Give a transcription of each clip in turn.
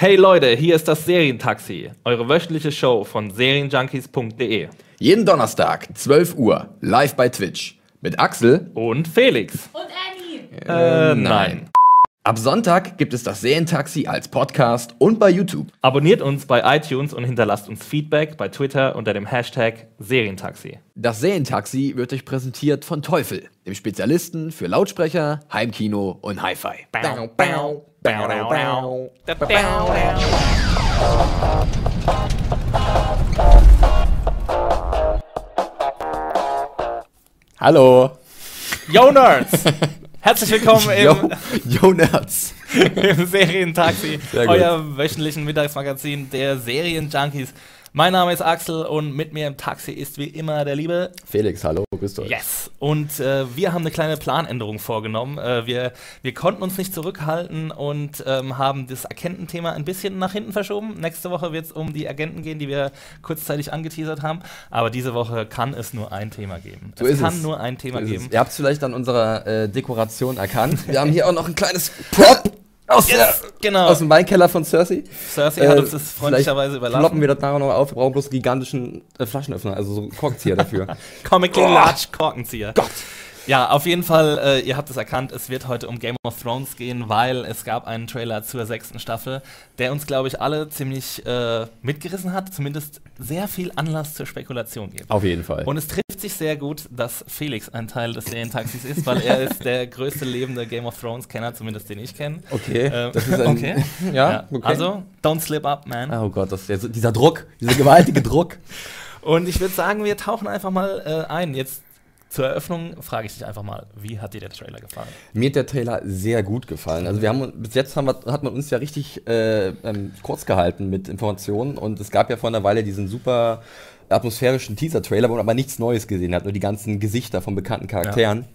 Hey Leute, hier ist das Serientaxi, eure wöchentliche Show von serienjunkies.de. Jeden Donnerstag, 12 Uhr, live bei Twitch. Mit Axel. Und Felix. Und Annie. Äh, nein. Ab Sonntag gibt es das Serientaxi als Podcast und bei YouTube. Abonniert uns bei iTunes und hinterlasst uns Feedback bei Twitter unter dem Hashtag Serientaxi. Das Serientaxi wird euch präsentiert von Teufel, dem Spezialisten für Lautsprecher, Heimkino und Hi-Fi. Hallo. Yo Nerds! Herzlich willkommen im, Yo, yo Nerds. im Serientaxi, euer wöchentlichen Mittagsmagazin der Serienjunkies. Mein Name ist Axel und mit mir im Taxi ist wie immer der liebe Felix, hallo, grüßt euch. Yes! Und äh, wir haben eine kleine Planänderung vorgenommen. Äh, wir, wir konnten uns nicht zurückhalten und ähm, haben das Agententhema ein bisschen nach hinten verschoben. Nächste Woche wird es um die Agenten gehen, die wir kurzzeitig angeteasert haben. Aber diese Woche kann es nur ein Thema geben. So es kann es. nur ein Thema So geben. Ihr habt es vielleicht an unserer äh, Dekoration erkannt. Wir haben hier auch noch ein kleines Prop aus, Yes, der, genau. aus dem Weinkeller von Cersei. Cersei Äh, hat uns das freundlicherweise überlassen. Kloppen wir das nachher noch auf. Wir brauchen bloß einen gigantischen äh, Flaschenöffner, also so einen Korkzieher dafür. Comically. Large Korkenzieher. Gott. Ja, auf jeden Fall, äh, ihr habt es erkannt, es wird heute um Game of Thrones gehen, weil es gab einen Trailer zur sechsten Staffel, der uns, glaube ich, alle ziemlich äh, mitgerissen hat, zumindest sehr viel Anlass zur Spekulation gibt. Auf jeden Fall. Und es trifft sich sehr gut, dass Felix ein Teil des Serientaxis ist, weil er ist der größte lebende Game of Thrones-Kenner, zumindest den ich kenne. okay, Ähm, das ist ein, okay. ja, okay. Also, don't slip up, man. oh Gott, das, dieser Druck, dieser gewaltige Druck. Und ich würde sagen, wir tauchen einfach mal äh, ein. Jetzt zur Eröffnung frage ich dich einfach mal, wie hat dir der Trailer gefallen? Mir hat der Trailer sehr gut gefallen. Also wir haben bis jetzt haben wir, hat man uns ja richtig äh, ähm, kurz gehalten mit Informationen und es gab ja vor einer Weile diesen super atmosphärischen Teaser-Trailer, wo man aber nichts Neues gesehen hat, nur die ganzen Gesichter von bekannten Charakteren.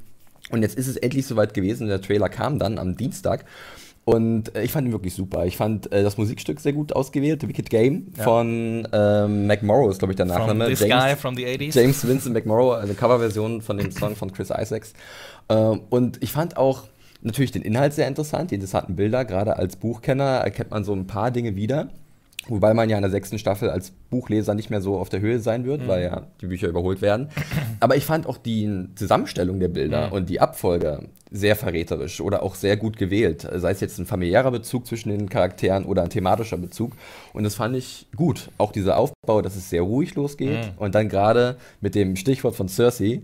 Und jetzt ist es endlich soweit gewesen. Der Trailer kam dann am Dienstag. Und äh, ich fand ihn wirklich super. Ich fand äh, das Musikstück sehr gut ausgewählt, The Wicked Game Ja. von ähm, Mac Morrow ist, glaube ich, der From Nachname. this guy from the 80s? James Vincent McMorrow, eine Coverversion von dem Song von Chris Isaacs. Ähm, und ich fand auch natürlich den Inhalt sehr interessant, die interessanten Bilder. Gerade als Buchkenner erkennt man so ein paar Dinge wieder. Wobei man ja in der sechsten Staffel als Buchleser nicht mehr so auf der Höhe sein wird, weil ja die Bücher überholt werden. Aber ich fand auch die Zusammenstellung der Bilder und die Abfolge sehr verräterisch oder auch sehr gut gewählt. Sei es jetzt ein familiärer Bezug zwischen den Charakteren oder ein thematischer Bezug. Und das fand ich gut. Auch dieser Aufbau, dass es sehr ruhig losgeht. Und dann gerade mit dem Stichwort von Cersei,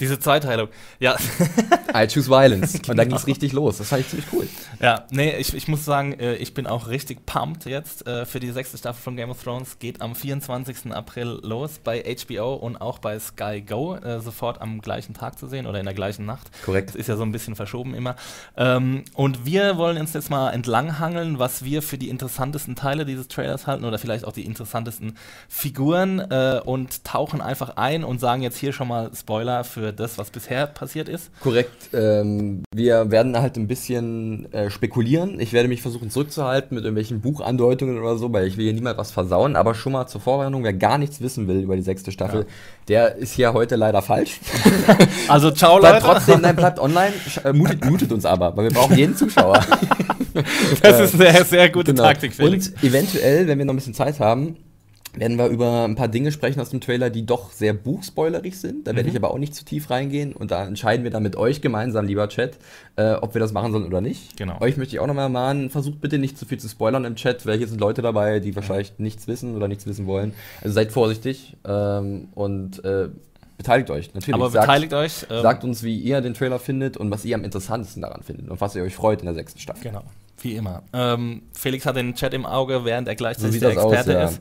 Diese Zweiteilung. Ja, I choose violence. Und dann ging es richtig los. Das fand ich ziemlich cool. ja nee, ich, ich muss sagen, äh, ich bin auch richtig pumped jetzt äh, für die sechste Staffel von Game of Thrones. Geht am 24. April los bei HBO und auch bei Sky Go, äh, sofort am gleichen Tag zu sehen oder in der gleichen Nacht. Korrekt. Das ist ja so ein bisschen verschoben immer. Ähm, und wir wollen uns jetzt mal entlanghangeln, was wir für die interessantesten Teile dieses Trailers halten oder vielleicht auch die interessantesten Figuren und tauchen einfach ein und sagen jetzt hier schon mal Spoiler für das, was bisher passiert ist. Korrekt. Ähm, wir werden halt ein bisschen äh, spekulieren. Ich werde mich versuchen zurückzuhalten mit irgendwelchen Buchandeutungen oder so, weil ich will hier niemand was versauen. Aber schon mal zur Vorwarnung, wer gar nichts wissen will über die sechste Staffel, der ist hier heute leider falsch. Also ciao bleibt Leute. trotzdem, nein, bleibt online, äh, mutet, mutet uns aber, weil wir brauchen jeden Zuschauer. Das ist eine sehr gute Genau. Taktik, Felix. Und eventuell, wenn wir noch ein bisschen Zeit haben, werden wir über ein paar Dinge sprechen aus dem Trailer, die doch sehr buchspoilerig sind. Da Mhm. werde ich aber auch nicht zu tief reingehen. Und da entscheiden wir dann mit euch gemeinsam, lieber Chat, äh, ob wir das machen sollen oder nicht. Genau. Euch möchte ich auch nochmal mahnen, versucht bitte nicht zu viel zu spoilern im Chat, weil hier sind Leute dabei, die wahrscheinlich nichts wissen oder nichts wissen wollen. Also seid vorsichtig ähm, und äh, beteiligt euch. Natürlich. Aber sagt, beteiligt euch. ähm, sagt uns, wie ihr den Trailer findet und was ihr am interessantesten daran findet und was ihr euch freut in der sechsten Staffel. Genau, wie immer. Ähm, Felix hat den Chat im Auge, während er So gleichzeitig sieht der das aus, Experte ja. ist.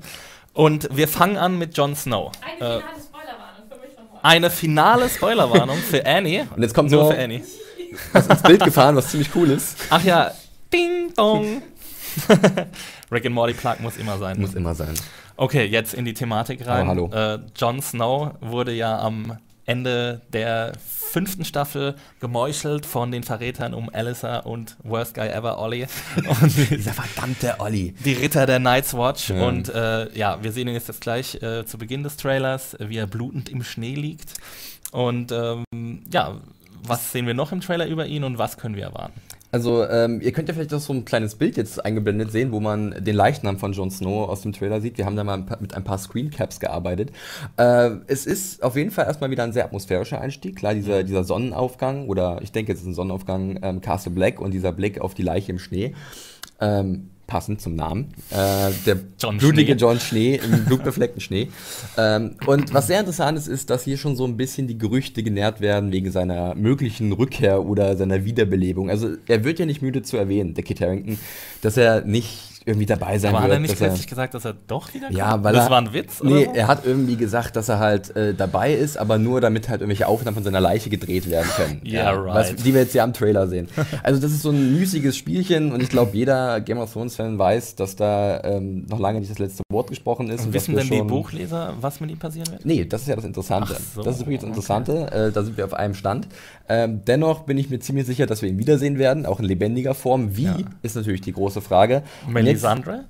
Und wir fangen an mit Jon Snow. Eine Äh, finale Spoilerwarnung für mich nochmal. eine finale Spoilerwarnung für Annie. Und jetzt kommt Nur so für Annie. was ins Bild gefahren, was ziemlich cool ist. Ach ja, Ding Dong. Rick and Morty Plug muss immer sein. Muss immer sein. Okay, jetzt in die Thematik rein. Oh, hallo. Äh, Jon Snow wurde ja am Ende der fünften Staffel gemeuchelt von den Verrätern um Alyssa und Worst Guy Ever Ollie. Und Dieser verdammte Olli. die Ritter der Night's Watch. Ja. Und äh, ja, wir sehen ihn jetzt, jetzt gleich äh, zu Beginn des Trailers, wie er blutend im Schnee liegt. Und ähm, ja, was sehen wir noch im Trailer über ihn und was können wir erwarten? Also, ähm, ihr könnt ja vielleicht auch so ein kleines Bild jetzt eingeblendet sehen, wo man den Leichnam von Jon Snow aus dem Trailer sieht. Wir haben da mal ein paar, mit ein paar Screencaps gearbeitet. Äh, es ist auf jeden Fall erstmal wieder ein sehr atmosphärischer Einstieg. Klar, dieser, dieser Sonnenaufgang, oder ich denke, es ist ein Sonnenaufgang, ähm, Castle Black und dieser Blick auf die Leiche im Schnee. Ähm, passend zum Namen. Äh, der John blutige Schnee. John Schnee im blutbefleckten Schnee. Ähm, und was sehr interessant ist, ist, dass hier schon so ein bisschen die Gerüchte genährt werden wegen seiner möglichen Rückkehr oder seiner Wiederbelebung. Also er wird ja nicht müde zu erwähnen, der Kit Harington, dass er nicht irgendwie dabei sein Aber hat wird. er nicht dass er- plötzlich gesagt, dass er doch wieder ja, kommt? weil Das er, war ein Witz? Nee, so? er hat irgendwie gesagt, dass er halt äh, dabei ist, aber nur damit halt irgendwelche Aufnahmen von seiner Leiche gedreht werden können. Yeah, was, right. die wir jetzt ja am Trailer sehen. Also das ist so ein müßiges Spielchen und ich glaube, jeder Game of Thrones-Fan weiß, dass da ähm, noch lange nicht das letzte Wort gesprochen ist. Und dass wissen denn die Buchleser, was mit ihm passieren wird? Nee, das ist ja das Interessante. So, das ist wirklich das okay. Interessante. Äh, da sind wir auf einem Stand. Ähm, dennoch bin ich mir ziemlich sicher, dass wir ihn wiedersehen werden, auch in lebendiger Form. Wie, Ja. ist natürlich die große Frage. Und jetzt- Melisandre?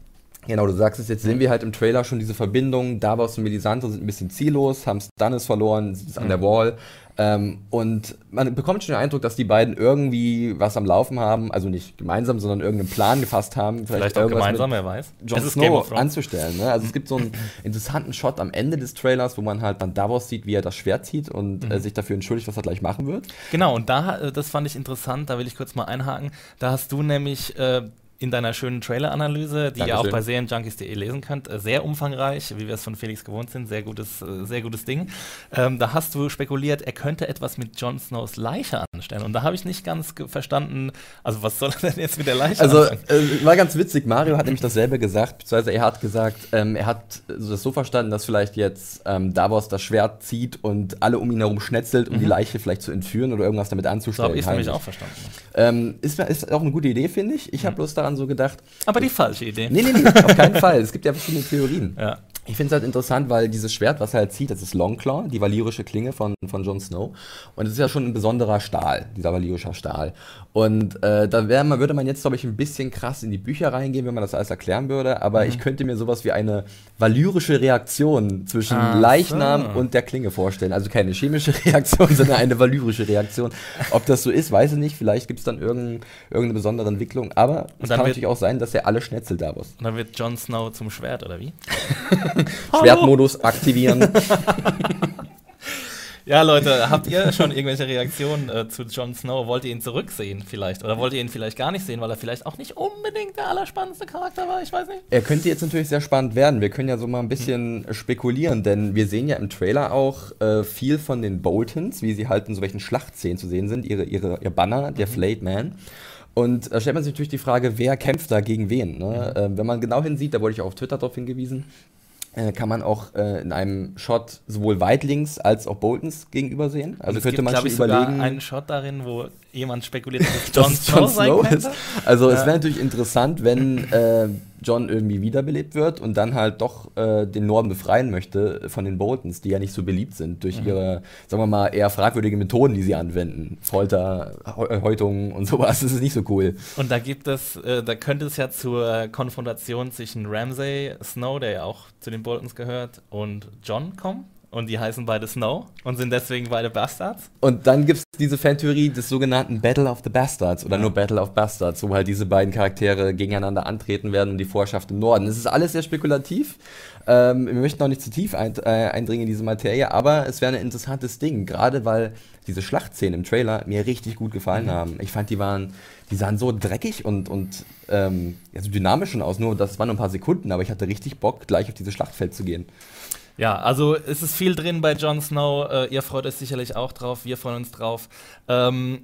Genau, du sagst es, jetzt sehen wir halt im Trailer schon diese Verbindung. Davos und Melisandre sind ein bisschen ziellos, haben Stannis verloren, sind an der Wall. Ähm, und man bekommt schon den Eindruck, dass die beiden irgendwie was am Laufen haben, also nicht gemeinsam, sondern irgendeinen Plan gefasst haben. Vielleicht auch irgendwas gemeinsam, wer weiß. Jon es ist Game Snow anzustellen. Ne? Also es gibt so einen interessanten Shot am Ende des Trailers, wo man halt dann Davos sieht, wie er das Schwert zieht und Mhm. äh, sich dafür entschuldigt, was er gleich machen wird. Genau, und da, äh, das fand ich interessant, da will ich kurz mal einhaken. Da hast du nämlich äh, in deiner schönen Trailer-Analyse, die ihr auch Dankeschön. bei Serienjunkies.de lesen könnt, äh, sehr umfangreich, wie wir es von Felix gewohnt sind, sehr gutes, äh, sehr gutes Ding. Ähm, da hast du spekuliert, er könnte etwas mit Jon Snows Leiche anstellen. Und da habe ich nicht ganz verstanden, also was soll er denn jetzt mit der Leiche Also äh, war ganz witzig, Mario hat nämlich dasselbe gesagt, beziehungsweise er hat gesagt, ähm, er hat das so verstanden, dass vielleicht jetzt ähm, Davos das Schwert zieht und alle um ihn herum schnetzelt, um die Leiche vielleicht zu entführen oder irgendwas damit Mhm. So anzustellen. habe ich nämlich auch verstanden. Ähm, ist, ist auch eine gute Idee, finde ich. Ich habe bloß daran so gedacht, Aber die falsche Idee. nee, nee, nee, auf keinen Fall. Es gibt ja verschiedene Theorien. Ja. Ich finde es halt interessant, weil dieses Schwert, was er halt zieht, das ist Longclaw, die valyrische Klinge von, von Jon Snow. Und es ist ja schon ein besonderer Stahl, dieser valyrische Stahl. Und äh, da wär, man, würde man jetzt, glaube ich, ein bisschen krass in die Bücher reingehen, wenn man das alles erklären würde. Aber ich könnte mir sowas wie eine valyrische Reaktion zwischen Ach Leichnam so. und der Klinge vorstellen. Also keine chemische Reaktion, sondern eine valyrische Reaktion. Ob das so ist, weiß ich nicht. Vielleicht gibt es dann irgendein, irgendeine besondere Entwicklung. Aber es kann natürlich auch sein, dass er alle schnetzelt, Davos. Und dann wird Jon Snow zum Schwert, oder wie? Schwertmodus aktivieren. Ja, Leute, habt ihr schon irgendwelche Reaktionen äh, zu Jon Snow? Wollt ihr ihn zurücksehen vielleicht? Oder wollt ihr ihn vielleicht gar nicht sehen, weil er vielleicht auch nicht unbedingt der allerspannendste Charakter war? Ich weiß nicht. Er könnte jetzt natürlich sehr spannend werden. Wir können ja so mal ein bisschen spekulieren, denn wir sehen ja im Trailer auch äh, viel von den Boltons, wie sie halt in so welchen Schlachtszenen zu sehen sind, ihre, ihre, ihr Banner, der Flayed Man. Und da stellt man sich natürlich die Frage, wer kämpft da gegen wen? Ne? Ähm, wenn man genau hinsieht, da wurde ich auch auf Twitter darauf hingewiesen, äh, kann man auch äh, in einem Shot sowohl Weitlings als auch Boltons gegenüber sehen. Also es könnte gibt, man schon ich, sogar überlegen. einen Shot darin, wo jemand spekuliert, dass es Jon es Snow Snow könnte. ist. Also es Ja. wäre natürlich interessant, wenn äh, John irgendwie wiederbelebt wird und dann halt doch äh, den Norden befreien möchte von den Boltons, die ja nicht so beliebt sind durch Mhm. ihre, sagen wir mal, eher fragwürdige Methoden, die sie anwenden. Folter, Heu- Häutung und sowas, das ist nicht so cool. Und da gibt es, äh, da könnte es ja zur Konfrontation zwischen Ramsay Snow, der ja auch zu den Boltons gehört, und John kommen. Und die heißen beide Snow und sind deswegen beide Bastards. Und dann gibt es diese Fantheorie des sogenannten Battle of the Bastards oder Ja. nur Battle of Bastards, wo halt diese beiden Charaktere gegeneinander antreten werden um die Vorherrschaft im Norden. Es ist alles sehr spekulativ. Ähm, wir möchten auch nicht zu tief ein, äh, eindringen in diese Materie, aber es wäre ein interessantes Ding, gerade weil diese Schlachtszenen im Trailer mir richtig gut gefallen haben. Ich fand, die waren, die sahen so dreckig und, und ähm, ja, so dynamisch schon aus. Nur das waren nur ein paar Sekunden, aber ich hatte richtig Bock, gleich auf dieses Schlachtfeld zu gehen. Ja, also es ist viel drin bei Jon Snow. Äh, ihr freut euch sicherlich auch drauf, wir freuen uns drauf. Ähm,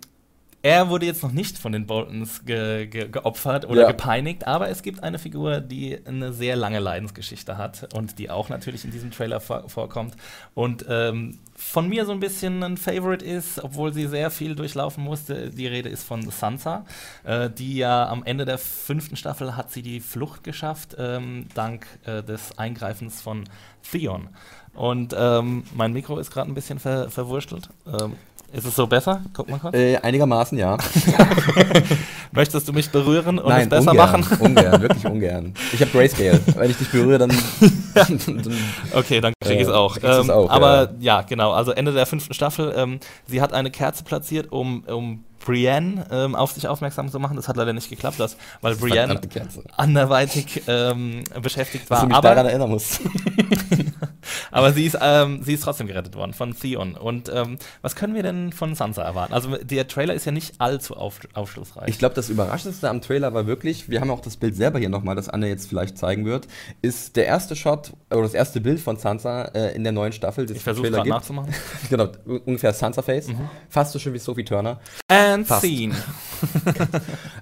er wurde jetzt noch nicht von den Boltons ge ge geopfert oder Ja. gepeinigt, aber es gibt eine Figur, die eine sehr lange Leidensgeschichte hat und die auch natürlich in diesem Trailer vor vorkommt und ähm, von mir so ein bisschen ein Favorite ist, obwohl sie sehr viel durchlaufen musste. Die Rede ist von Sansa, äh, die ja am Ende der fünften Staffel hat sie die Flucht geschafft, ähm, dank äh, des Eingreifens von Theon. Und ähm, mein Mikro ist gerade ein bisschen ver verwurstelt. Ähm, ist es so besser? Guck mal kurz. Äh, einigermaßen, ja. Möchtest du mich berühren und Nein, es besser ungern, machen? ungern, wirklich ungern. Ich habe Grayscale. Wenn ich dich berühre, dann, dann, Okay, dann krieg ich es Äh, auch. Ähm, auch, aber ja. genau. Also Ende der fünften Staffel. Ähm, sie hat eine Kerze platziert, um, um Brienne ähm, auf sich aufmerksam zu machen. Das hat leider nicht geklappt, das, weil Brienne anderweitig ähm, beschäftigt Dass war. du mich Aber, daran erinnern musst. Aber sie, ist, ähm, sie ist trotzdem gerettet worden von Theon. Und ähm, was können wir denn von Sansa erwarten? Also der Trailer ist ja nicht allzu auf, aufschlussreich. Ich glaube, das Überraschendste am Trailer war wirklich, wir haben auch das Bild selber hier nochmal, das Anne jetzt vielleicht zeigen wird, ist der erste Shot oder das erste Bild von Sansa äh, in der neuen Staffel. das Ich versuche gerade nachzumachen. Genau, ungefähr Sansa-Face. Fast so schön wie Sophie Turner. And Fast. scene.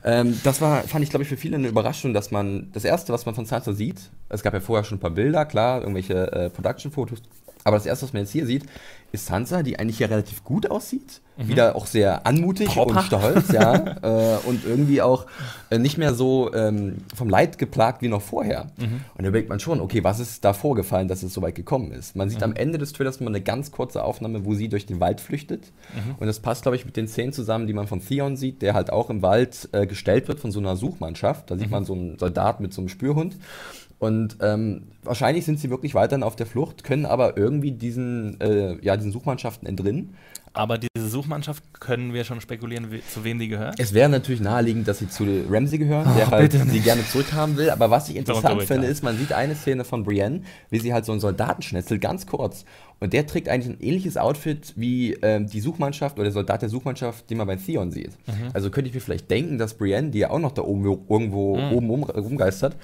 Ähm, das war, fand ich, glaube ich, für viele eine Überraschung, dass man das erste, was man von Sansa sieht, es gab ja vorher schon ein paar Bilder, klar, irgendwelche äh, Production-Fotos, aber das erste, was man jetzt hier sieht, ist Sansa, die eigentlich hier relativ gut aussieht, wieder auch sehr anmutig Proper. und stolz, ja, äh, und irgendwie auch äh, nicht mehr so ähm, vom Leid geplagt wie noch vorher. Und da überlegt man schon, okay, was ist da vorgefallen, dass es so weit gekommen ist? Man sieht am Ende des Trailers mal eine ganz kurze Aufnahme, wo sie durch den Wald flüchtet. Und das passt, glaube ich, mit den Szenen zusammen, die man von Theon sieht, der halt auch im Wald äh, gestellt wird von so einer Suchmannschaft. Da sieht man so einen Soldat mit so einem Spürhund. Und ähm, wahrscheinlich sind sie wirklich weiterhin auf der Flucht, können aber irgendwie diesen, äh, ja, diesen Suchmannschaften entrinnen. Aber diese Suchmannschaft können wir schon spekulieren, we zu wem die gehört. Es wäre natürlich naheliegend, dass sie zu Ramsey gehören, der Oh, halt sie gerne zurückhaben will. Aber was ich interessant finde, ist, man sieht eine Szene von Brienne, wie sie halt so einen Soldaten schnetzelt, ganz kurz. Und der trägt eigentlich ein ähnliches Outfit wie ähm, die Suchmannschaft oder der Soldat der Suchmannschaft, den man bei Theon sieht. Mhm. Also könnte ich mir vielleicht denken, dass Brienne, die ja auch noch da oben irgendwo Mhm. oben um, rumgeistert,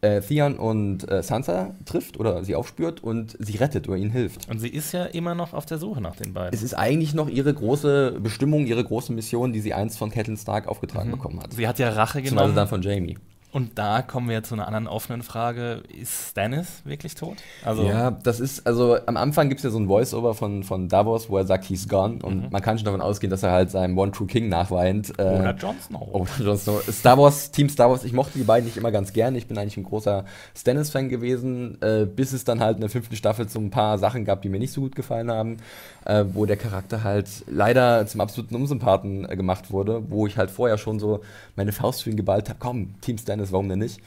äh, Theon und äh, Sansa trifft oder sie aufspürt und sie rettet oder ihnen hilft. Und sie ist ja immer noch auf der Suche nach den beiden. Es ist eigentlich noch ihre große Bestimmung, ihre große Mission, die sie einst von Catelyn Stark aufgetragen bekommen hat. Sie hat ja Rache genommen. dann von Jamie. Und da kommen wir zu einer anderen offenen Frage. Ist Stannis wirklich tot? Also, Ja, das ist, also am Anfang gibt es ja so ein Voice-Over von, von Davos, wo er sagt, he's gone. Und man kann schon davon ausgehen, dass er halt seinem One True King nachweint. Äh, oder Jon Snow. Oder Jon Snow. Star Wars, Team Star Wars, ich mochte die beiden nicht immer ganz gern. Ich bin eigentlich ein großer Stannis-Fan gewesen, äh, bis es dann halt in der fünften Staffel so ein paar Sachen gab, die mir nicht so gut gefallen haben, äh, wo der Charakter halt leider zum absoluten Unsympathen äh, gemacht wurde, wo ich halt vorher schon so meine Faust für ihn geballt habe, komm, Team Stannis, warum denn nicht?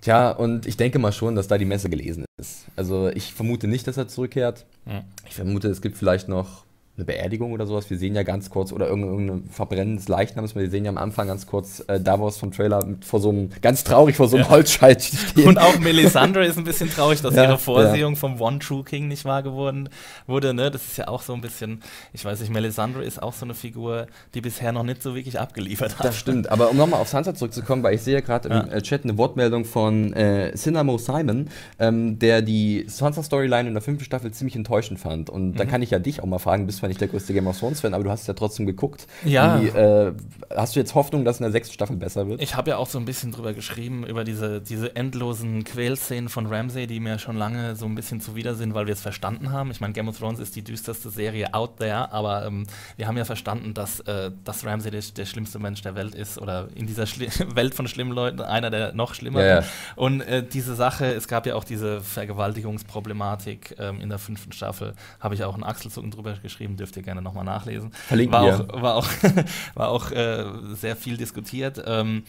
Tja, und ich denke mal schon, dass da die Messe gelesen ist. Also ich vermute nicht, dass er zurückkehrt. Ja. Ich vermute, es gibt vielleicht noch eine Beerdigung oder sowas. Wir sehen ja ganz kurz, oder irgendein, Verbrennen des Leichnams. Wir sehen ja am Anfang ganz kurz äh, Davos vom Trailer mit, vor so einem, ganz traurig vor so einem Ja. Holzscheit stehen. Und auch Melisandre ist ein bisschen traurig, dass Ja, ihre Vorsehung vom One True King nicht wahr geworden wurde. Ne? Das ist ja auch so ein bisschen, ich weiß nicht, Melisandre ist auch so eine Figur, die bisher noch nicht so wirklich abgeliefert hat. Das stimmt, aber um nochmal auf Sansa zurückzukommen, weil ich sehe ja gerade im Ja. äh, Chat eine Wortmeldung von äh, Cinnamo Simon, ähm, der die Sansa-Storyline in der fünften Staffel ziemlich enttäuschend fand. Und Mhm. dann kann ich ja dich auch mal fragen, du bist zwar nicht der größte Game of Thrones-Fan, aber du hast es ja trotzdem geguckt. Ja. Wie, äh, hast du jetzt Hoffnung, dass in der sechsten Staffel besser wird? Ich habe ja auch so ein bisschen drüber geschrieben, über diese, diese endlosen Quälszenen von Ramsay, die mir schon lange so ein bisschen zuwider sind, weil wir es verstanden haben. Ich meine, Game of Thrones ist die düsterste Serie out there, aber ähm, wir haben ja verstanden, dass, äh, dass Ramsay der, der schlimmste Mensch der Welt ist oder in dieser Schli Welt von schlimmen Leuten einer der noch schlimmeren. Ja, ja. Und äh, diese Sache, es gab ja auch diese Vergewaltigungsproblematik ähm, in der fünften Staffel, habe ich auch einen Achselzucken drüber geschrieben, dürft ihr gerne nochmal nachlesen. Verlinken war wir. auch, war auch, war auch äh, sehr viel diskutiert. Ähm,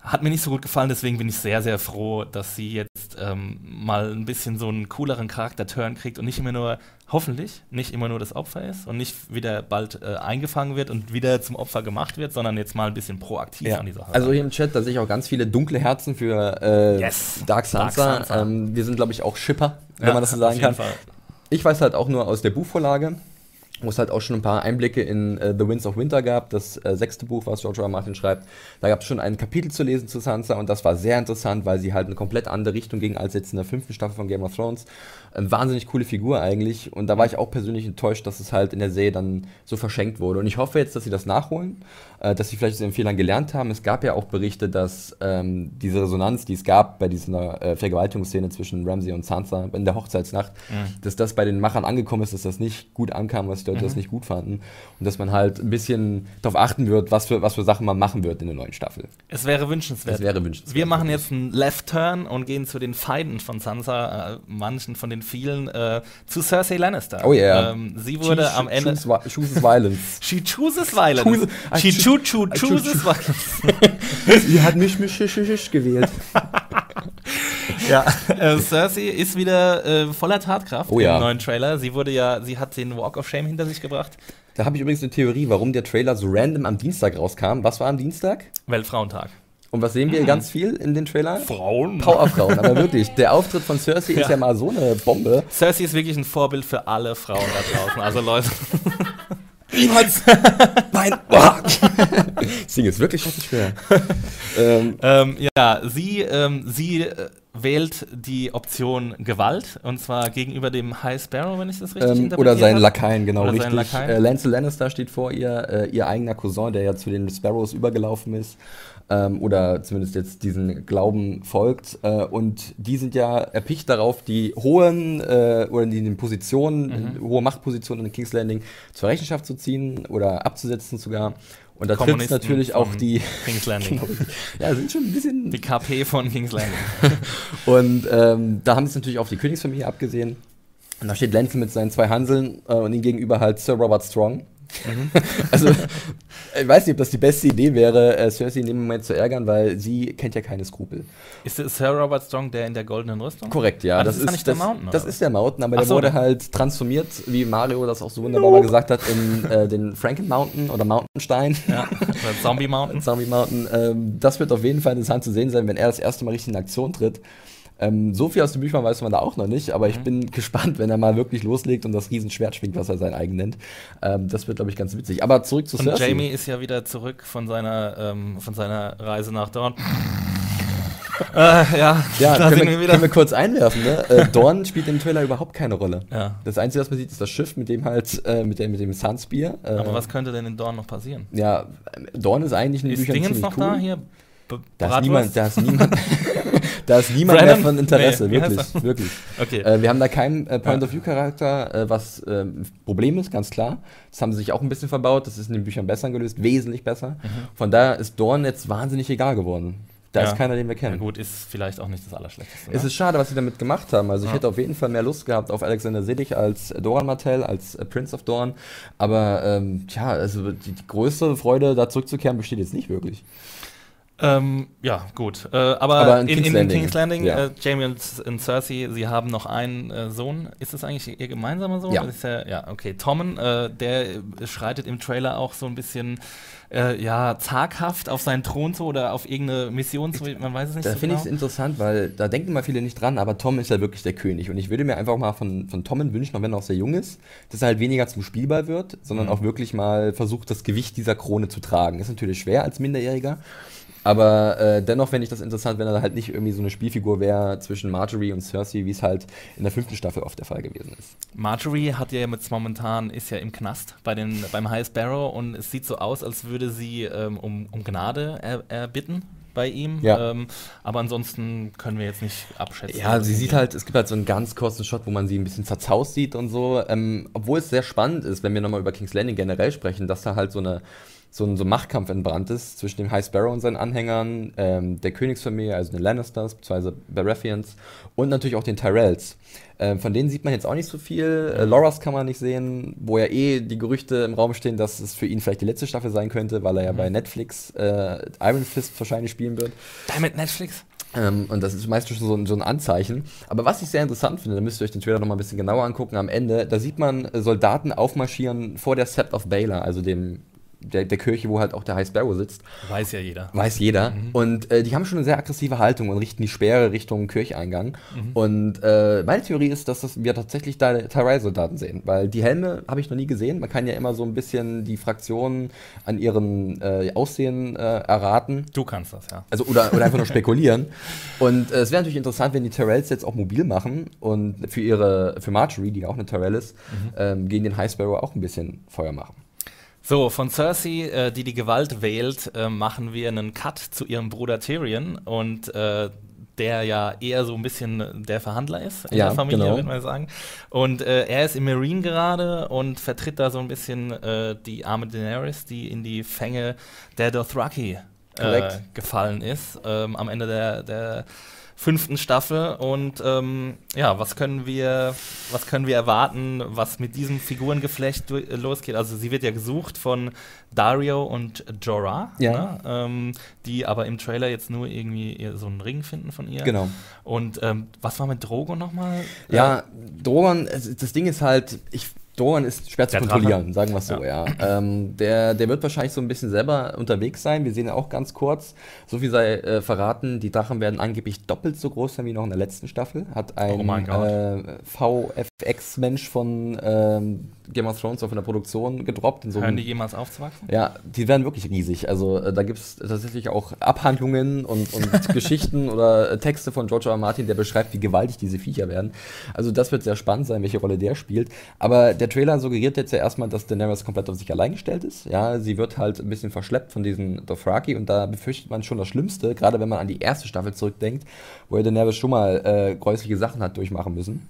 hat mir nicht so gut gefallen, deswegen bin ich sehr, sehr froh, dass sie jetzt ähm, mal ein bisschen so einen cooleren Charakter-Turn kriegt und nicht immer nur, hoffentlich, nicht immer nur das Opfer ist und nicht wieder bald äh, eingefangen wird und wieder zum Opfer gemacht wird, sondern jetzt mal ein bisschen proaktiv Ja. an die Sache. Also hier im Chat, da sehe ich auch ganz viele dunkle Herzen für äh, Yes. Dark Sansa. Dark Sansa. Ähm, wir sind, glaube ich, auch Shipper, wenn Ja, man das so sagen kann. Fall. Ich weiß halt auch nur aus der Buchvorlage, wo es halt auch schon ein paar Einblicke in äh, The Winds of Winter gab, das äh, sechste Buch, was George R. R. Martin schreibt. Da gab es schon ein Kapitel zu lesen zu Sansa und das war sehr interessant, weil sie halt eine komplett andere Richtung ging als jetzt in der fünften Staffel von Game of Thrones. Eine wahnsinnig coole Figur eigentlich und da war ich auch persönlich enttäuscht, dass es halt in der Serie dann so verschenkt wurde. Und ich hoffe jetzt, dass sie das nachholen, äh, dass sie vielleicht aus ihren Fehlern gelernt haben. Es gab ja auch Berichte, dass ähm, diese Resonanz, die es gab bei dieser äh, Vergewaltigungsszene zwischen Ramsay und Sansa in der Hochzeitsnacht, dass das bei den Machern angekommen ist, dass das nicht gut ankam, dass die Leute das nicht gut fanden und dass man halt ein bisschen darauf achten wird, was für, was für Sachen man machen wird in der neuen Staffel. Es wäre wünschenswert. Das wäre wünschenswert. Wir machen jetzt einen Left Turn und gehen zu den Feinden von Sansa, äh, manchen von den vielen, äh, zu Cersei Lannister. Oh yeah. Ähm, sie wurde Choose- am Ende. Choose, chooses Violence. She chooses violence. Choose- She choo- choo chooses violence. sie hat mich, mich, mich, mich gewählt. ja. äh, Cersei ist wieder äh, voller Tatkraft Oh ja. im neuen Trailer. Sie wurde ja, sie hat den Walk of Shame hinter sich gebracht. Da habe ich übrigens eine Theorie, warum der Trailer so random am Dienstag rauskam. Was war am Dienstag? Weltfrauentag. Und was sehen wir ganz viel in den Trailern? Frauen. Powerfrauen, aber wirklich. Der Auftritt von Cersei ist Ja. ja mal so eine Bombe. Cersei ist wirklich ein Vorbild für alle Frauen da draußen. Also Leute, Niemals! Nein! Boah. Das Ding ist wirklich richtig schwer. ähm, ähm, ja, sie, ähm, sie äh, wählt die Option Gewalt und zwar gegenüber dem High Sparrow, wenn ich das richtig ähm, interpretiert oder seinen. Lakaien, genau, Oder richtig. Lakaien. Äh, Lancel Lannister steht vor ihr, äh, ihr eigener Cousin, der ja zu den Sparrows übergelaufen ist. Ähm, oder zumindest jetzt diesen Glauben folgt. Äh, und die sind ja erpicht darauf, die hohen äh, oder die in den Positionen, Mhm. hohe Machtpositionen in King's Landing zur Rechenschaft zu ziehen oder abzusetzen sogar. Und da trifft natürlich auch die, King's Landing. ja, sind schon ein bisschen Die KP von King's Landing. Und ähm, da haben sie es natürlich auf die Königsfamilie abgesehen. Und da steht Lancel mit seinen zwei Hanseln äh, und ihm gegenüber halt Sir Robert Strong. Mhm. also, ich weiß nicht, ob das die beste Idee wäre, äh, Cersei in dem Moment zu ärgern, weil sie kennt ja keine Skrupel. Ist es Sir Robert Strong der in der goldenen Rüstung? Korrekt, ja. Ah, das ist ja nicht der das, Mountain, Das oder ist der Mountain, aber Ach der so, wurde halt transformiert, wie Mario das auch so wunderbar mal gesagt hat, in äh, den Franken Mountain oder Mountainstein. Ja, oder Zombie Mountain. Zombie Mountain. Ähm, das wird auf jeden Fall interessant zu sehen sein, wenn er das erste Mal richtig in Aktion tritt. Ähm, so viel aus den Büchern weiß man da auch noch nicht, aber Mhm. ich bin gespannt, wenn er mal wirklich loslegt und das Riesenschwert schwingt, was er sein eigen nennt. Ähm, das wird, glaube ich, ganz witzig. Aber zurück zu Und Cersei. Jamie ist ja wieder zurück von seiner, ähm, von seiner Reise nach Dorn. äh, ja, Ja, da können wir, wieder. können wir kurz einwerfen. Ne? Äh, Dorn spielt im Trailer überhaupt keine Rolle. ja. Das Einzige, was man sieht, ist das Schiff, mit dem halt, äh, mit, dem, mit dem Sunspear. Äh, Aber was könnte denn in Dorn noch passieren? Ja, Dorn ist eigentlich in den Ist Büchern Dingens noch cool. da hier? B Da ist niemand, da ist niemand, da ist niemand mehr Brennan? von Interesse, Nee, wirklich, wirklich. Okay. Äh, wir haben da keinen äh, Ja. Point-of-View-Charakter, äh, was äh, ein Problem ist, ganz klar. Das haben sie sich auch ein bisschen verbaut, das ist in den Büchern besser gelöst, wesentlich besser. Von daher ist Dorn jetzt wahnsinnig egal geworden. Da Ja. ist keiner, den wir kennen. gut, ist vielleicht auch nicht das Allerschlechteste. Es ne? ist schade, was sie damit gemacht haben. Also ich Ja. hätte auf jeden Fall mehr Lust gehabt auf Alexander Siddig als Doran Martell, als äh, Prince of Dorn. Aber ähm, tja, also die, die größte Freude, da zurückzukehren, besteht jetzt nicht wirklich. Ähm, ja, gut. Äh, aber, Aber in in, King's in, Landing, King's Landing, ja. äh, Jamie und, Cersei, sie haben noch einen äh, Sohn. Ist das eigentlich ihr gemeinsamer Sohn? Ja. Ist ja, okay. Tommen, äh, der schreitet im Trailer auch so ein bisschen äh, ja, zaghaft auf seinen Thron zu oder auf irgendeine Mission zu, man weiß es nicht Da so finde ich genau. es interessant, weil da denken mal viele nicht dran, aber Tom ist ja wirklich der König. Und ich würde mir einfach mal von, von Tommen wünschen, auch wenn er auch sehr jung ist, dass er halt weniger zum Spielball wird, sondern Mhm. auch wirklich mal versucht, das Gewicht dieser Krone zu tragen. Ist natürlich schwer als Minderjähriger. Aber äh, dennoch fände ich das interessant, wenn er halt nicht irgendwie so eine Spielfigur wäre zwischen Marjorie und Cersei, wie es halt in der fünften Staffel oft der Fall gewesen ist. Marjorie hat ja jetzt momentan, ist ja im Knast bei den, beim High Sparrow und es sieht so aus, als würde sie ähm, um, um Gnade er, erbitten bei ihm. Ja. Ähm, aber ansonsten können wir jetzt nicht abschätzen. Ja, sie sieht halt, es gibt halt so einen ganz kurzen Shot, wo man sie ein bisschen zerzaust sieht und so. Ähm, obwohl es sehr spannend ist, wenn wir nochmal über King's Landing generell sprechen, dass da halt so eine so ein, so ein Machtkampf entbrannt ist zwischen dem High Sparrow und seinen Anhängern, ähm, der Königsfamilie, also den Lannisters, beziehungsweise Baratheons und natürlich auch den Tyrells. Ähm, von denen sieht man jetzt auch nicht so viel. Äh, Loras kann man nicht sehen, wo ja eh die Gerüchte im Raum stehen, dass es für ihn vielleicht die letzte Staffel sein könnte, weil er ja bei Netflix äh, Iron Fist wahrscheinlich spielen wird. Damit Netflix. Ähm, und das ist meistens schon so ein, so ein Anzeichen. Aber was ich sehr interessant finde, da müsst ihr euch den Trailer noch mal ein bisschen genauer angucken. Am Ende, da sieht man äh, Soldaten aufmarschieren vor der Sept of Baylor, also dem der, der Kirche, wo halt auch der High Sparrow sitzt. Weiß ja jeder. Weiß jeder. Und äh, die haben schon eine sehr aggressive Haltung und richten die Speere Richtung Kircheingang. Und äh, meine Theorie ist, dass das wir tatsächlich da Tyrell-Soldaten sehen. Weil die Helme habe ich noch nie gesehen. Man kann ja immer so ein bisschen die Fraktionen an ihren äh, Aussehen äh, erraten. Du kannst das, ja. Also oder, oder einfach nur spekulieren. Und äh, es wäre natürlich interessant, wenn die Tyrells jetzt auch mobil machen und für ihre, für Marjorie, die ja auch eine Tyrell ist, ähm, gegen den High Sparrow auch ein bisschen Feuer machen. So, von Cersei, äh, die die Gewalt wählt, äh, machen wir einen Cut zu ihrem Bruder Tyrion und äh, der ja eher so ein bisschen der Verhandler ist in Ja, der Familie, genau. würde man sagen. Und äh, er ist im Marine gerade und vertritt da so ein bisschen äh, die arme Daenerys, die in die Fänge der Dothraki äh, gefallen ist, ähm, am Ende der, der fünften Staffel. Und ähm, ja, was können wir, was können wir erwarten, was mit diesem Figurengeflecht äh, losgeht? Also sie wird ja gesucht von Dario und Jorah, Ja. ne? ähm, die aber im Trailer jetzt nur irgendwie so einen Ring finden von ihr. Genau. Und ähm, was war mit Drogo nochmal? Ja, Drogon, es- das Ding ist halt, ich, Doran ist schwer zu Der kontrollieren, Drache. sagen wir es so, ja. Ähm, der, der wird wahrscheinlich so ein bisschen selber unterwegs sein. Wir sehen ja auch ganz kurz, so viel sei äh, verraten, die Drachen werden angeblich doppelt so groß sein wie noch in der letzten Staffel. Hat ein Oh mein Gott. äh, VFX-Mensch von ähm, Game of Thrones auf in der Produktion gedroppt. In so Hören die jemals aufzuwachsen? ja, die werden wirklich riesig. Also äh, da gibt es tatsächlich auch Abhandlungen und, und Geschichten oder äh, Texte von George R. R. Martin, der beschreibt, wie gewaltig diese Viecher werden. Also das wird sehr spannend sein, welche Rolle der spielt. Aber der Trailer suggeriert jetzt ja erstmal, dass Daenerys komplett auf sich allein gestellt ist. Ja, sie wird halt ein bisschen verschleppt von diesen Dothraki und da befürchtet man schon das Schlimmste, gerade wenn man an die erste Staffel zurückdenkt, wo ja Daenerys schon mal äh, gräusliche Sachen hat durchmachen müssen.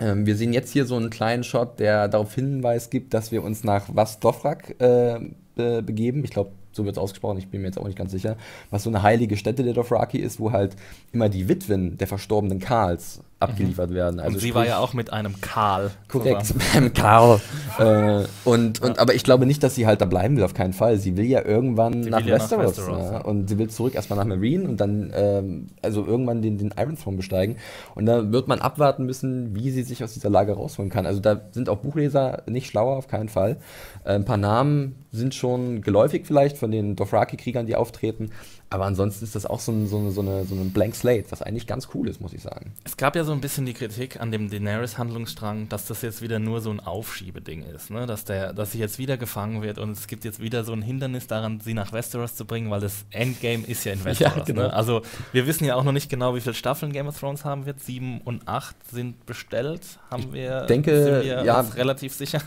Ähm, wir sehen jetzt hier so einen kleinen Shot, der darauf Hinweis gibt, dass wir uns nach Was Dothrak äh, be begeben. Ich glaube, so wird es ausgesprochen, ich bin mir jetzt auch nicht ganz sicher. Was so eine heilige Stätte der Dothraki ist, wo halt immer die Witwen der verstorbenen Karls abgeliefert werden. Also und sie sprich- war ja auch mit einem Karl. Korrekt, zusammen. beim Karl. äh, und, und, aber ich glaube nicht, dass sie halt da bleiben will, auf keinen Fall. Sie will ja irgendwann nach, will ja nach Westeros. Westeros, ja. ja. Und sie will zurück erstmal nach Marine und dann ähm, also irgendwann den, den Iron Throne besteigen. Und da wird man abwarten müssen, wie sie sich aus dieser Lage rausholen kann. Also da sind auch Buchleser nicht schlauer, auf keinen Fall. Äh, ein paar Namen sind schon geläufig vielleicht von den Dothraki-Kriegern, die auftreten. Aber ansonsten ist das auch so ein, so, eine, so, eine, so ein Blank Slate, was eigentlich ganz cool ist, muss ich sagen. Es gab ja so ein bisschen die Kritik an dem Daenerys-Handlungsstrang, dass das jetzt wieder nur so ein Aufschiebeding ist, ne? dass, der, dass sie jetzt wieder gefangen wird und es gibt jetzt wieder so ein Hindernis daran, sie nach Westeros zu bringen, weil das Endgame ist ja in Westeros. genau. ne? Also wir wissen ja auch noch nicht genau, wie viele Staffeln Game of Thrones haben wird. Sieben und acht sind bestellt, haben wir, denke, sind wir ja. relativ sicher.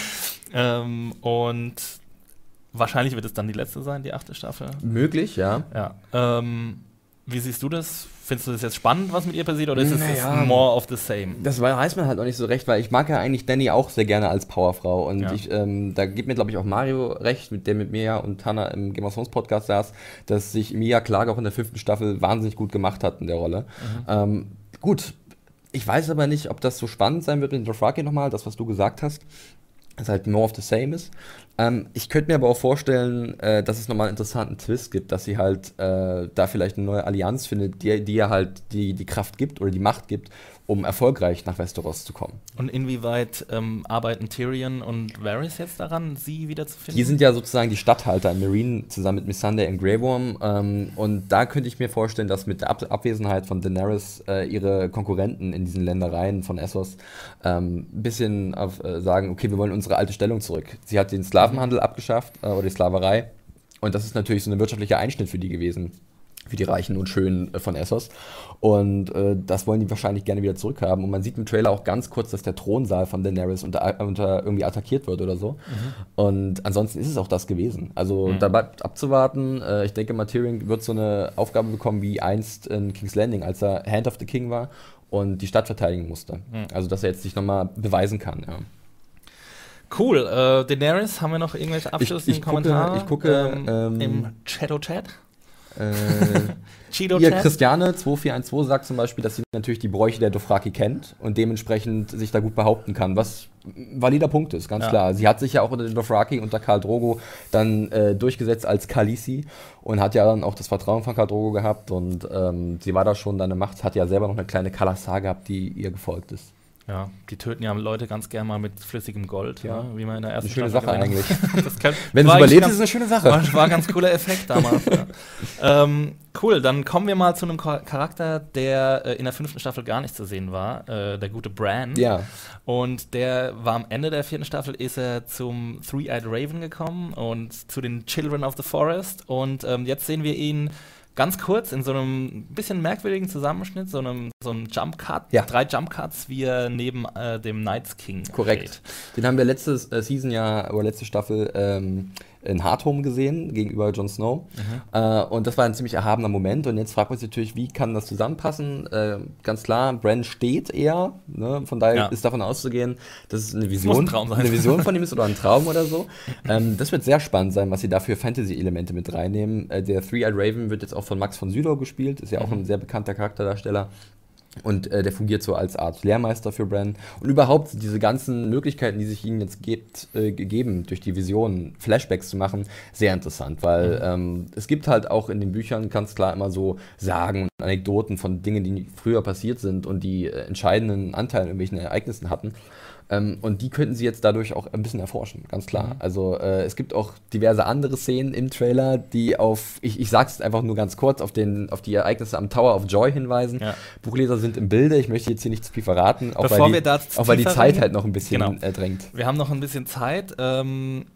ähm, und wahrscheinlich wird es dann die letzte sein, die achte Staffel. Möglich, ja. Ja. Ähm, wie siehst du das? Findest du das jetzt spannend, was mit ihr passiert, oder ist es Naja. more of the same? Das weiß man halt auch nicht so recht, weil ich mag ja eigentlich Danny auch sehr gerne als Powerfrau. Und Ja. ich, ähm, da gibt mir, glaube ich, auch Mario recht, mit der mit mir ja und Hannah im Game of Thrones Podcast saß, dass sich Emilia Clarke auch in der fünften Staffel wahnsinnig gut gemacht hat in der Rolle. Ähm, gut, ich weiß aber nicht, ob das so spannend sein wird mit Dothraki nochmal, das, was du gesagt hast. Dass halt more of the same ist. Ähm, ich könnte mir aber auch vorstellen, äh, dass es nochmal einen interessanten Twist gibt, dass sie halt äh, da vielleicht eine neue Allianz findet, die, die ihr halt die, die Kraft gibt oder die Macht gibt, um erfolgreich nach Westeros zu kommen. Und inwieweit ähm, arbeiten Tyrion und Varys jetzt daran, sie wiederzufinden? Die sind ja sozusagen die Statthalter in Marine zusammen mit Missandei und Grey Worm. Ähm, und da könnte ich mir vorstellen, dass mit der Ab Abwesenheit von Daenerys äh, ihre Konkurrenten in diesen Ländereien von Essos ähm, ein bisschen auf, äh, sagen, okay, wir wollen unsere alte Stellung zurück. Sie hat den Sklavenhandel abgeschafft äh, oder die Sklaverei. Und das ist natürlich so ein wirtschaftlicher Einschnitt für die gewesen. Für die Reichen und Schönen äh, von Essos. Und äh, das wollen die wahrscheinlich gerne wieder zurückhaben. Und man sieht im Trailer auch ganz kurz, dass der Thronsaal von Daenerys unter, unter irgendwie attackiert wird oder so. Und ansonsten ist es auch das gewesen. Also Mhm. da bleibt abzuwarten. Äh, ich denke, mal, Tyrion wird so eine Aufgabe bekommen wie einst in King's Landing, als er Hand of the King war und die Stadt verteidigen musste. Mhm. Also dass er jetzt sich nochmal beweisen kann. Ja. Cool. Äh, Daenerys, haben wir noch irgendwelche abschließenden Kommentare? ich gucke, ähm, Im Chato-Chat? Äh, Cheeto Chat? Christiane 2412 sagt zum Beispiel, dass sie natürlich die Bräuche der Dothraki kennt und dementsprechend sich da gut behaupten kann, was ein valider Punkt ist, ganz Ja. klar. Sie hat sich ja auch unter den Dothraki unter Karl Drogo dann äh, durchgesetzt als Khaleesi und hat ja dann auch das Vertrauen von Karl Drogo gehabt und ähm, sie war da schon deine Macht, hat ja selber noch eine kleine Kalasar gehabt, die ihr gefolgt ist. Ja, die töten ja Leute ganz gerne mal mit flüssigem Gold, Ja. ja. wie man in der ersten Eine schöne Staffel Sache eigentlich. Kann, Wenn es überlebt, ganz- ist es eine schöne Sache. War, war ein ganz cooler Effekt damals. ja. ähm, cool, dann kommen wir mal zu einem Char- Charakter, der äh, in der fünften Staffel gar nicht zu sehen war, äh, der gute Bran. Ja, Und der war am Ende der vierten Staffel, ist er zum Three-Eyed Raven gekommen und zu den Children of the Forest. Und ähm, jetzt sehen wir ihn ganz kurz in so einem bisschen merkwürdigen Zusammenschnitt, so einem, so einem Jump Cut, Ja. drei Jump Cuts, wie er neben äh, dem Night's King korrekt. Den haben wir letzte äh, Season ja, oder letzte Staffel ähm, in Hardhome gesehen, gegenüber Jon Snow. Äh, und das war ein ziemlich erhabener Moment. Und jetzt fragt man sich natürlich, wie kann das zusammenpassen? Äh, ganz klar, Bran steht eher. Ne? Von daher Ja. ist davon auszugehen, dass es eine Vision, ein eine Vision von ihm ist oder ein Traum oder so. Ähm, das wird sehr spannend sein, was sie da für Fantasy-Elemente mit reinnehmen. Äh, der Three-Eyed Raven wird jetzt auch von Max von Sydow gespielt, ist ja auch ein sehr bekannter Charakterdarsteller. Und äh, der fungiert so als Art Lehrmeister für Bran. Und überhaupt diese ganzen Möglichkeiten, die sich ihnen jetzt gibt, äh, gegeben, durch die Vision Flashbacks zu machen, sehr interessant. Weil ähm, es gibt halt auch in den Büchern ganz klar immer so Sagen und Anekdoten von Dingen, die früher passiert sind und die äh, entscheidenden Anteil an irgendwelchen Ereignissen hatten. Ähm, und die könnten sie jetzt dadurch auch ein bisschen erforschen, ganz klar. Mhm. Also äh, es gibt auch diverse andere Szenen im Trailer, die auf, ich, ich sag's einfach nur ganz kurz, auf, den, auf die Ereignisse am Tower of Joy hinweisen. Ja. Buchleser sind im Bilde, ich möchte jetzt hier nicht zu viel verraten, auch Bevor weil die, auch weil die Zeit halt noch ein bisschen genau. äh, drängt. Wir haben noch ein bisschen Zeit. Ähm,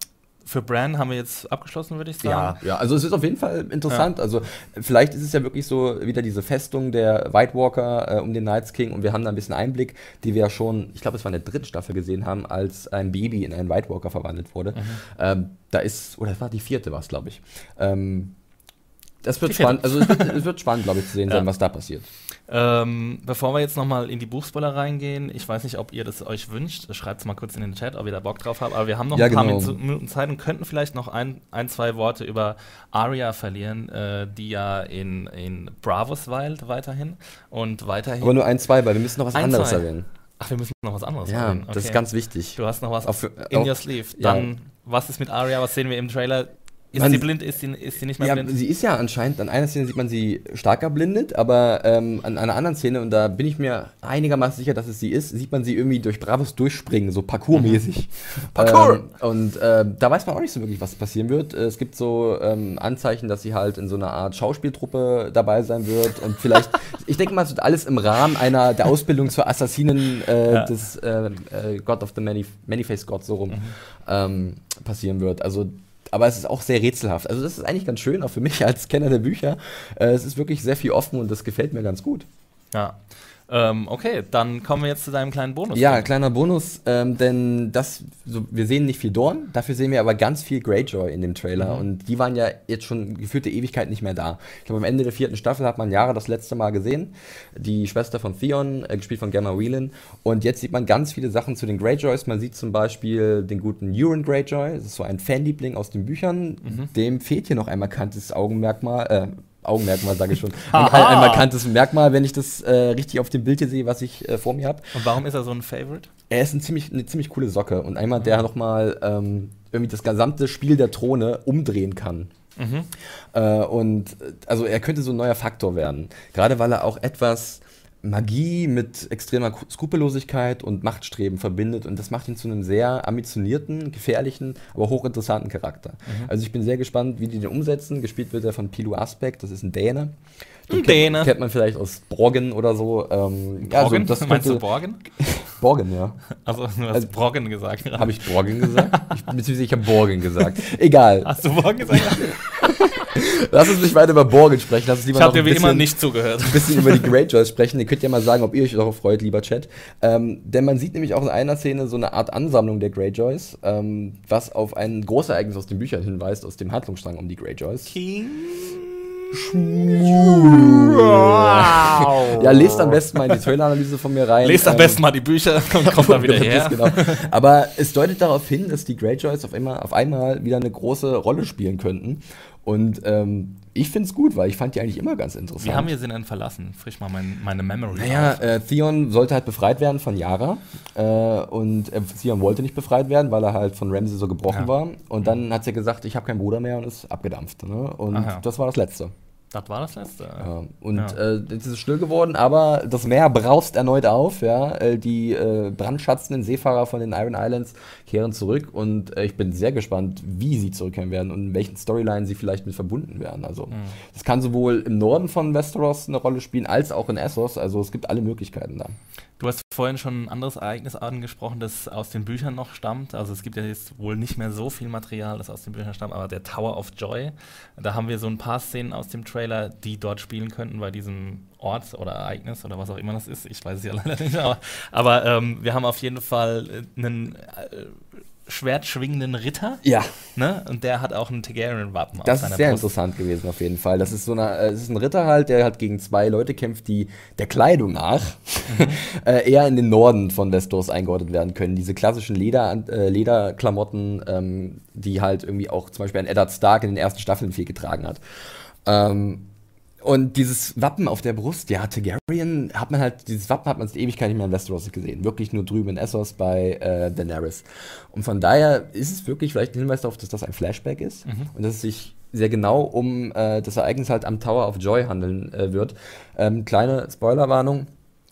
für Bran haben wir jetzt abgeschlossen, würde ich sagen. Ja, ja, also es ist auf jeden Fall interessant. Ja. Also vielleicht ist es ja wirklich so wieder diese Festung der White Walker äh, um den Night's King und wir haben da ein bisschen Einblick, die wir ja schon, ich glaube, es war in der dritten Staffel gesehen haben, als ein Baby in einen White Walker verwandelt wurde. Mhm. Ähm, da ist, oder das war die vierte, war es, glaube ich. Ähm, das wird spannend, also es wird, es wird spannend, glaube ich, zu sehen ja. sein, was da passiert. Ähm, bevor wir jetzt nochmal in die Buchspoiler reingehen, ich weiß nicht, ob ihr das euch wünscht, schreibt es mal kurz in den Chat, ob ihr da Bock drauf habt, aber wir haben noch ja, ein paar genau. Minuten Zeit und könnten vielleicht noch ein, ein zwei Worte über Arya verlieren, äh, die ja in, in Bravos weilt weiterhin und weiterhin. Aber nur ein, zwei, weil wir müssen noch was ein, anderes zwei. erwähnen. Ach, wir müssen noch was anderes ja, erwähnen. Ja, okay. das ist ganz wichtig. Du hast noch was auf, in auf, your sleeve. Dann, ja. was ist mit Arya, was sehen wir im Trailer? Ist man, sie blind? Ist sie, ist sie nicht mehr ja, blind? Sie ist ja anscheinend, an einer Szene sieht man sie stark erblindet, aber ähm, an einer anderen Szene, und da bin ich mir einigermaßen sicher, dass es sie ist, sieht man sie irgendwie durch Bravos durchspringen, so parkourmäßig. Mhm. Parkour! Ähm, und äh, da weiß man auch nicht so wirklich, was passieren wird. Es gibt so ähm, Anzeichen, dass sie halt in so einer Art Schauspieltruppe dabei sein wird und vielleicht, ich denke mal, es wird alles im Rahmen einer der Ausbildung zur Assassinen äh, ja. des äh, äh God of the Many, Many-Faced God so rum mhm. Ähm, passieren wird. Also aber es ist auch sehr rätselhaft. Also das ist eigentlich ganz schön, auch für mich als Kenner der Bücher. Äh, es ist wirklich sehr viel offen und das gefällt mir ganz gut. Ja. Ähm, okay, dann kommen wir jetzt zu deinem kleinen Bonus. Ja, kleiner Bonus, ähm, denn das, so, wir sehen nicht viel Dorn, dafür sehen wir aber ganz viel Greyjoy in dem Trailer mhm. und die waren ja jetzt schon geführte Ewigkeit nicht mehr da. Ich glaube, am Ende der vierten Staffel hat man Jahre das letzte Mal gesehen, die Schwester von Theon, äh, gespielt von Gemma Whelan und jetzt sieht man ganz viele Sachen zu den Greyjoys. Man sieht zum Beispiel den guten Euron Greyjoy, das ist so ein Fanliebling aus den Büchern, mhm. dem fehlt hier noch ein markantes Augenmerkmal, äh, Augenmerkmal, sage ich schon. Ein, ein, markantes Merkmal, wenn ich das äh, richtig auf dem Bild hier sehe, was ich äh, vor mir habe. Und warum ist er so ein Favorite? Er ist ein ziemlich, eine ziemlich coole Socke und einmal, der nochmal ähm, irgendwie das gesamte Spiel der Throne umdrehen kann. Mhm. Äh, und also er könnte so ein neuer Faktor werden. Gerade weil er auch etwas Magie mit extremer Skrupellosigkeit und Machtstreben verbindet und das macht ihn zu einem sehr ambitionierten, gefährlichen, aber hochinteressanten Charakter. Mhm. Also ich bin sehr gespannt, wie die den umsetzen. Gespielt wird er von Pilu Aspect, das ist ein Däne. Den Däne. Kennt, man vielleicht aus Borgen oder so. Ähm, Borgen? Also das Meinst du Borgen? Borgen, ja. Also du hast also, Borgen gesagt. Habe ich Borgen gesagt? ich, beziehungsweise ich habe Borgen gesagt. Egal. Hast du Borgen gesagt? Lass uns nicht weiter über Borgen sprechen. Lass uns lieber ich habe dir wie immer nicht zugehört. Ein bisschen über die Greyjoys sprechen. Ihr könnt ja mal sagen, ob ihr euch darauf freut, lieber Chat. Ähm, denn man sieht nämlich auch in einer Szene so eine Art Ansammlung der Greyjoys, ähm, was auf ein Großereignis aus den Büchern hinweist, aus dem Handlungsstrang um die Greyjoys. King Wow. ja, lest am besten mal in die Trailer-Analyse von mir rein. Lest am ähm, besten mal die Bücher und kommt dann wieder her. Genau. Aber es deutet darauf hin, dass die Greyjoys auf einmal, auf einmal wieder eine große Rolle spielen könnten. Und ähm, ich finde es gut, weil ich fand die eigentlich immer ganz interessant. Wie haben wir sie denn verlassen? Frisch mal mein, meine Memory. Naja, äh, Theon sollte halt befreit werden von Yara. Äh, und äh, Theon wollte nicht befreit werden, weil er halt von Ramsey so gebrochen ja. war. Und dann hat sie gesagt, ich habe keinen Bruder mehr und ist abgedampft. Ne? Und Aha. das war das Letzte. Das war das letzte. Ja. Und ja. Äh, jetzt ist es still geworden, aber das Meer braust erneut auf. Ja? Äh, die äh, brandschatzenden Seefahrer von den Iron Islands kehren zurück und äh, ich bin sehr gespannt, wie sie zurückkehren werden und in welchen Storylines sie vielleicht mit verbunden werden. Also, mhm. das kann sowohl im Norden von Westeros eine Rolle spielen, als auch in Essos. Also, es gibt alle Möglichkeiten da. Du hast vorhin schon ein anderes Ereignis angesprochen, das aus den Büchern noch stammt. Also es gibt ja jetzt wohl nicht mehr so viel Material, das aus den Büchern stammt, aber der Tower of Joy. Da haben wir so ein paar Szenen aus dem Trailer, die dort spielen könnten bei diesem Ort oder Ereignis oder was auch immer das ist. Ich weiß es ja leider nicht, aber, aber ähm, wir haben auf jeden Fall einen äh, schwertschwingenden Ritter. Ja. Ne? Und der hat auch ein Targaryen-Wappen Das ist sehr Brust. interessant gewesen, auf jeden Fall. Das ist so eine, äh, es ist ein Ritter halt, der halt gegen zwei Leute kämpft, die der Kleidung nach mhm. äh, eher in den Norden von Westeros eingeordnet werden können. Diese klassischen Leder, äh, Lederklamotten, ähm, die halt irgendwie auch zum Beispiel ein Eddard Stark in den ersten Staffeln viel getragen hat. Ähm, und dieses Wappen auf der Brust, ja, Targaryen hat man halt, dieses Wappen hat man seit Ewigkeit nicht mehr in Westeros gesehen. Wirklich nur drüben in Essos bei äh, Daenerys. Und von daher ist es wirklich vielleicht ein Hinweis darauf, dass das ein Flashback ist mhm. und dass es sich sehr genau um äh, das Ereignis halt am Tower of Joy handeln äh, wird. Ähm, kleine Spoilerwarnung.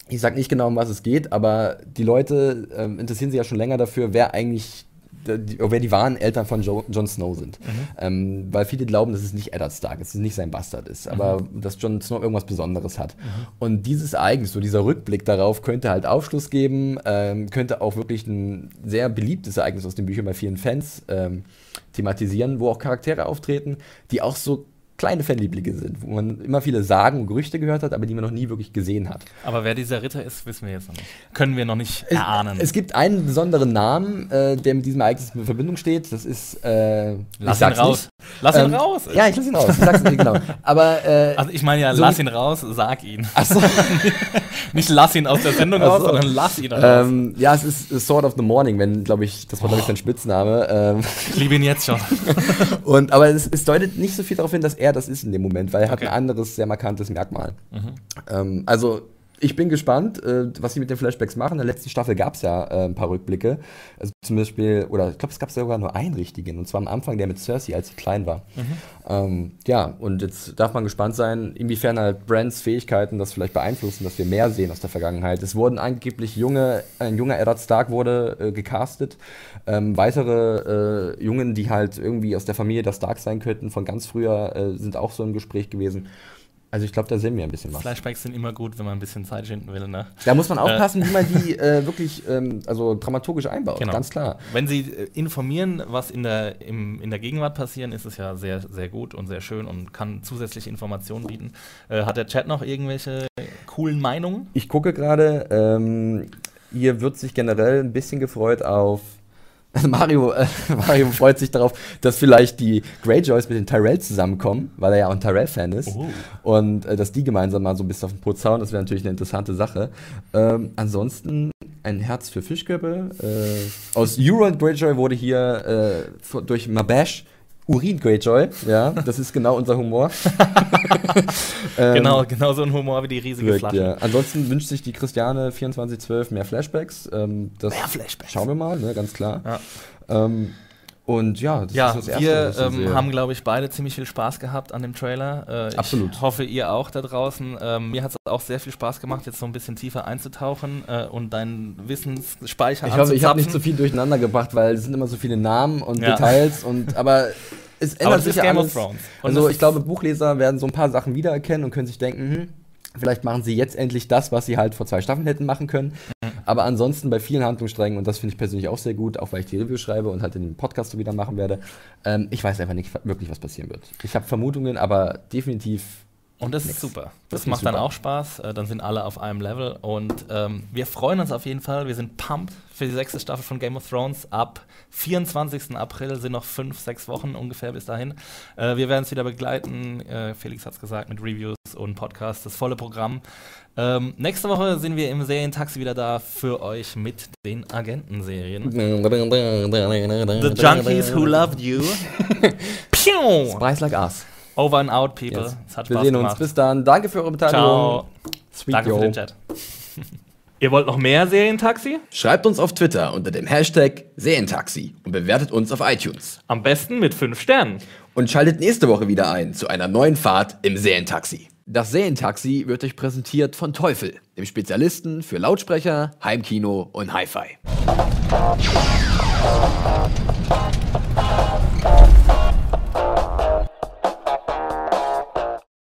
Ich sage nicht genau, um was es geht, aber die Leute ähm, interessieren sich ja schon länger dafür, wer eigentlich die, wer die wahren Eltern von jo Jon Snow sind. Mhm. Ähm, weil viele glauben, dass es nicht Eddard Stark ist, dass es nicht sein Bastard ist, aber mhm. dass Jon Snow irgendwas Besonderes hat. Mhm. Und dieses Ereignis, so dieser Rückblick darauf, könnte halt Aufschluss geben, ähm, könnte auch wirklich ein sehr beliebtes Ereignis aus den Büchern bei vielen Fans ähm, thematisieren, wo auch Charaktere auftreten, die auch so kleine Fanlieblinge sind, wo man immer viele Sagen und Gerüchte gehört hat, aber die man noch nie wirklich gesehen hat. Aber wer dieser Ritter ist, wissen wir jetzt noch nicht. Können wir noch nicht es, erahnen. Es gibt einen besonderen Namen, äh, der mit diesem Ereignis in Verbindung steht. Das ist. Äh, lass ihn raus. Nicht. Lass ihn ähm, raus. Ja, ich lass ihn raus. Ich sag's nicht genau. Aber. Äh, also ich meine ja, so lass ihn raus, sag ihn. Ach so. nicht lass ihn aus der Sendung raus, so. sondern lass ihn raus. Ähm, ja, es ist Sword of the Morning, wenn, glaube ich, das war, glaube ich, sein Spitzname. Ähm. Ich liebe ihn jetzt schon. und, aber es, es deutet nicht so viel darauf hin, dass er das ist in dem Moment, weil er okay. hat ein anderes, sehr markantes Merkmal. Mhm. Ähm, also ich bin gespannt, äh, was sie mit den Flashbacks machen. In der letzten Staffel gab es ja äh, ein paar Rückblicke. Also zum Beispiel, oder ich glaube, es gab sogar nur einen richtigen. Und zwar am Anfang, der mit Cersei, als sie klein war. Mhm. Ähm, ja, und jetzt darf man gespannt sein, inwiefern halt Brands Fähigkeiten das vielleicht beeinflussen, dass wir mehr sehen aus der Vergangenheit. Es wurden angeblich junge, ein junger Eddard Stark wurde äh, gecastet. Ähm, weitere äh, Jungen, die halt irgendwie aus der Familie der Stark sein könnten, von ganz früher, äh, sind auch so im Gespräch gewesen. Also ich glaube, da sehen wir ein bisschen was. Flashbacks sind immer gut, wenn man ein bisschen Zeit schinden will. Ne? Da muss man aufpassen, wie man die äh, wirklich ähm, also dramaturgisch einbaut, genau. ganz klar. Wenn sie äh, informieren, was in der, im, in der Gegenwart passiert, ist es ja sehr, sehr gut und sehr schön und kann zusätzliche Informationen bieten. Äh, hat der Chat noch irgendwelche coolen Meinungen? Ich gucke gerade, ähm, hier wird sich generell ein bisschen gefreut auf Mario, äh, Mario freut sich darauf, dass vielleicht die Greyjoys mit den Tyrell zusammenkommen, weil er ja auch ein Tyrell-Fan ist. Oh. Und äh, dass die gemeinsam mal so ein bisschen auf den Putz hauen, das wäre natürlich eine interessante Sache. Ähm, ansonsten ein Herz für Fischköppe. Äh, aus Euron Greyjoy wurde hier äh, durch Mabash Urin Greyjoy, ja, das ist genau unser Humor. ähm, genau, genau so ein Humor wie die riesige wirkt, Flasche. Ja. Ansonsten wünscht sich die Christiane 2412 mehr Flashbacks. Ähm, mehr Flashbacks. Schauen wir mal, ne, ganz klar. Ja. Ähm, und ja, das ja, ist das Erste. Wir ähm, haben, glaube ich, beide ziemlich viel Spaß gehabt an dem Trailer. Äh, Absolut. Ich hoffe, ihr auch da draußen. Ähm, mir hat es auch sehr viel Spaß gemacht, jetzt so ein bisschen tiefer einzutauchen äh, und deinen Wissensspeicher Ich hoffe, ich habe nicht zu viel durcheinander gebracht, weil es sind immer so viele Namen und ja. Details und aber es ändert aber sich ja alles. Also ich glaube, Buchleser werden so ein paar Sachen wiedererkennen und können sich denken, hm, Vielleicht machen sie jetzt endlich das, was sie halt vor zwei Staffeln hätten machen können. Aber ansonsten bei vielen Handlungssträngen, und das finde ich persönlich auch sehr gut, auch weil ich die Review schreibe und halt den Podcast so wieder machen werde, ähm, ich weiß einfach nicht wirklich, was passieren wird. Ich habe Vermutungen, aber definitiv und das Nix. ist super. Das, das macht super. dann auch Spaß. Äh, dann sind alle auf einem Level. Und ähm, wir freuen uns auf jeden Fall. Wir sind pumped für die sechste Staffel von Game of Thrones. Ab 24. April sind noch fünf, sechs Wochen ungefähr bis dahin. Äh, wir werden es wieder begleiten. Äh, Felix hat es gesagt, mit Reviews und Podcasts, das volle Programm. Ähm, nächste Woche sind wir im Serientaxi wieder da für euch mit den Agentenserien. The Junkies Who Loved You. Spice like us. Over and out, people. Yes. Es hat Spaß Wir sehen gemacht. uns. Bis dann. Danke für eure Beteiligung. Ciao. Sweet Danke yo. für den Chat. Ihr wollt noch mehr Serientaxi? Schreibt uns auf Twitter unter dem Hashtag Serientaxi und bewertet uns auf iTunes. Am besten mit 5 Sternen. Und schaltet nächste Woche wieder ein zu einer neuen Fahrt im Serientaxi. Das Serientaxi wird euch präsentiert von Teufel, dem Spezialisten für Lautsprecher, Heimkino und Hi-Fi.